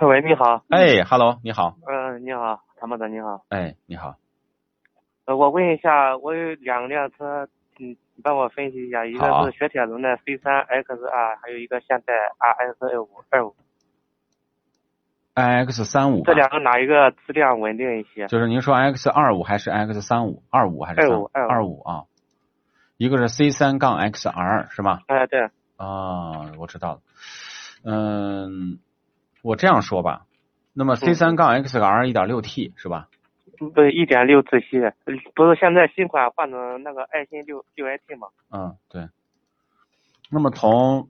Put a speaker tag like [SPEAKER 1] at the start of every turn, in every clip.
[SPEAKER 1] 喂，你好。
[SPEAKER 2] 哎，Hello，你好。
[SPEAKER 1] 嗯，你好，参谋长，你好。
[SPEAKER 2] 哎，你好。
[SPEAKER 1] 呃，我问一下，我有两辆车，嗯，你帮我分析一下，一个是雪铁龙的 C 三 XR，还有一个现代 RS 二五二五。
[SPEAKER 2] iX 三五。
[SPEAKER 1] 这两个哪一个质量稳定一些？
[SPEAKER 2] 就是您说 X 二五还是 X 三五？二五还是
[SPEAKER 1] 二五？
[SPEAKER 2] 二五啊。一个是 C 三杠 XR 是吗？
[SPEAKER 1] 哎，对。
[SPEAKER 2] 啊，我知道了。嗯，我这样说吧，那么 C 三杠 XR 一点六 T 是吧？
[SPEAKER 1] 对，一点六自吸，不是现在新款换成那个爱信六六 AT 吗？
[SPEAKER 2] 嗯，对。那么从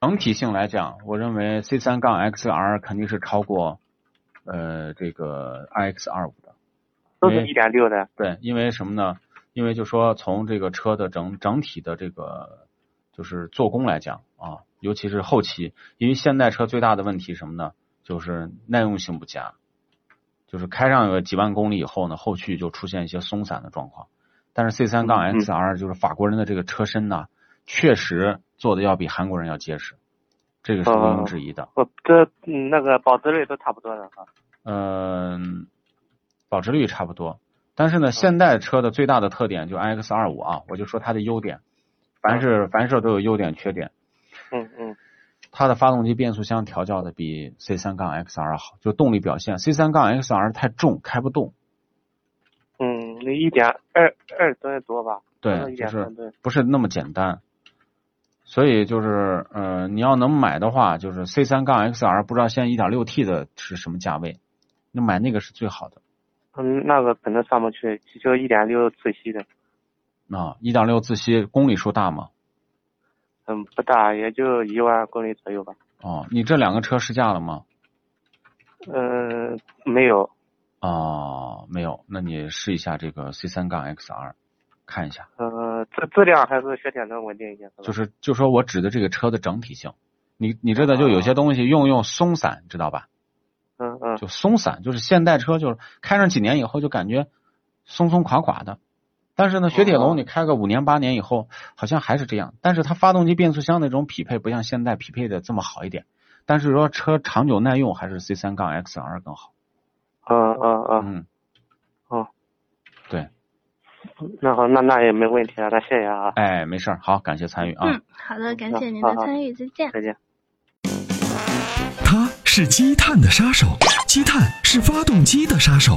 [SPEAKER 2] 整体性来讲，我认为 C 三杠 XR 肯定是超过呃这个 iX 二五的，
[SPEAKER 1] 都是一点六的。
[SPEAKER 2] 对，因为什么呢？因为就说从这个车的整整体的这个就是做工来讲啊。尤其是后期，因为现代车最大的问题什么呢？就是耐用性不佳，就是开上个几万公里以后呢，后续就出现一些松散的状况。但是 C 三杠 XR 就是法国人的这个车身呢，确实做的要比韩国人要结实，这个是毋庸置疑的。
[SPEAKER 1] 不，这那个保值率都差不多的哈。
[SPEAKER 2] 嗯，保值率差不多，但是呢，现代车的最大的特点就 iX 二五啊，我就说它的优点，凡是凡事都有优点缺点。
[SPEAKER 1] 嗯嗯，
[SPEAKER 2] 它的发动机变速箱调教的比 C 三杠 XR 好，就动力表现，C 三杠 XR 太重，开不动。
[SPEAKER 1] 嗯，那一点二二吨多吧？
[SPEAKER 2] 对，就是不是那么简单。所以就是，嗯，你要能买的话，就是 C 三杠 XR，不知道现在一点六 T 的是什么价位？那买那个是最好的。
[SPEAKER 1] 嗯，那个可能上不去，就一点六自吸的。
[SPEAKER 2] 啊，一点六自吸公里数大吗？
[SPEAKER 1] 嗯，不大，也就一万公里左右吧。
[SPEAKER 2] 哦，你这两个车试驾了吗？
[SPEAKER 1] 嗯，没有。
[SPEAKER 2] 哦，没有，那你试一下这个 C 三杠 XR，看一下。
[SPEAKER 1] 呃，质质量还是雪铁龙稳定一些。
[SPEAKER 2] 就是，就说我指的这个车的整体性，你你知道，就有些东西用用松散，知道吧？
[SPEAKER 1] 嗯嗯。
[SPEAKER 2] 就松散，就是现代车，就是开上几年以后就感觉松松垮垮的。但是呢，雪铁龙你开个五年八年以后，好像还是这样。但是它发动机变速箱那种匹配不像现在匹配的这么好一点。但是说车长久耐用还是 C 三杠 XR 更好。
[SPEAKER 1] 嗯嗯嗯。
[SPEAKER 2] 嗯。
[SPEAKER 1] 哦。
[SPEAKER 2] 对。
[SPEAKER 1] 那好，那那也没问题啊，那谢谢啊。
[SPEAKER 2] 哎，没事好，感谢参与啊。
[SPEAKER 3] 嗯，好的，感谢您的参与，再见。
[SPEAKER 1] 再见。
[SPEAKER 4] 它是积碳的杀手。积碳是发动机的杀手，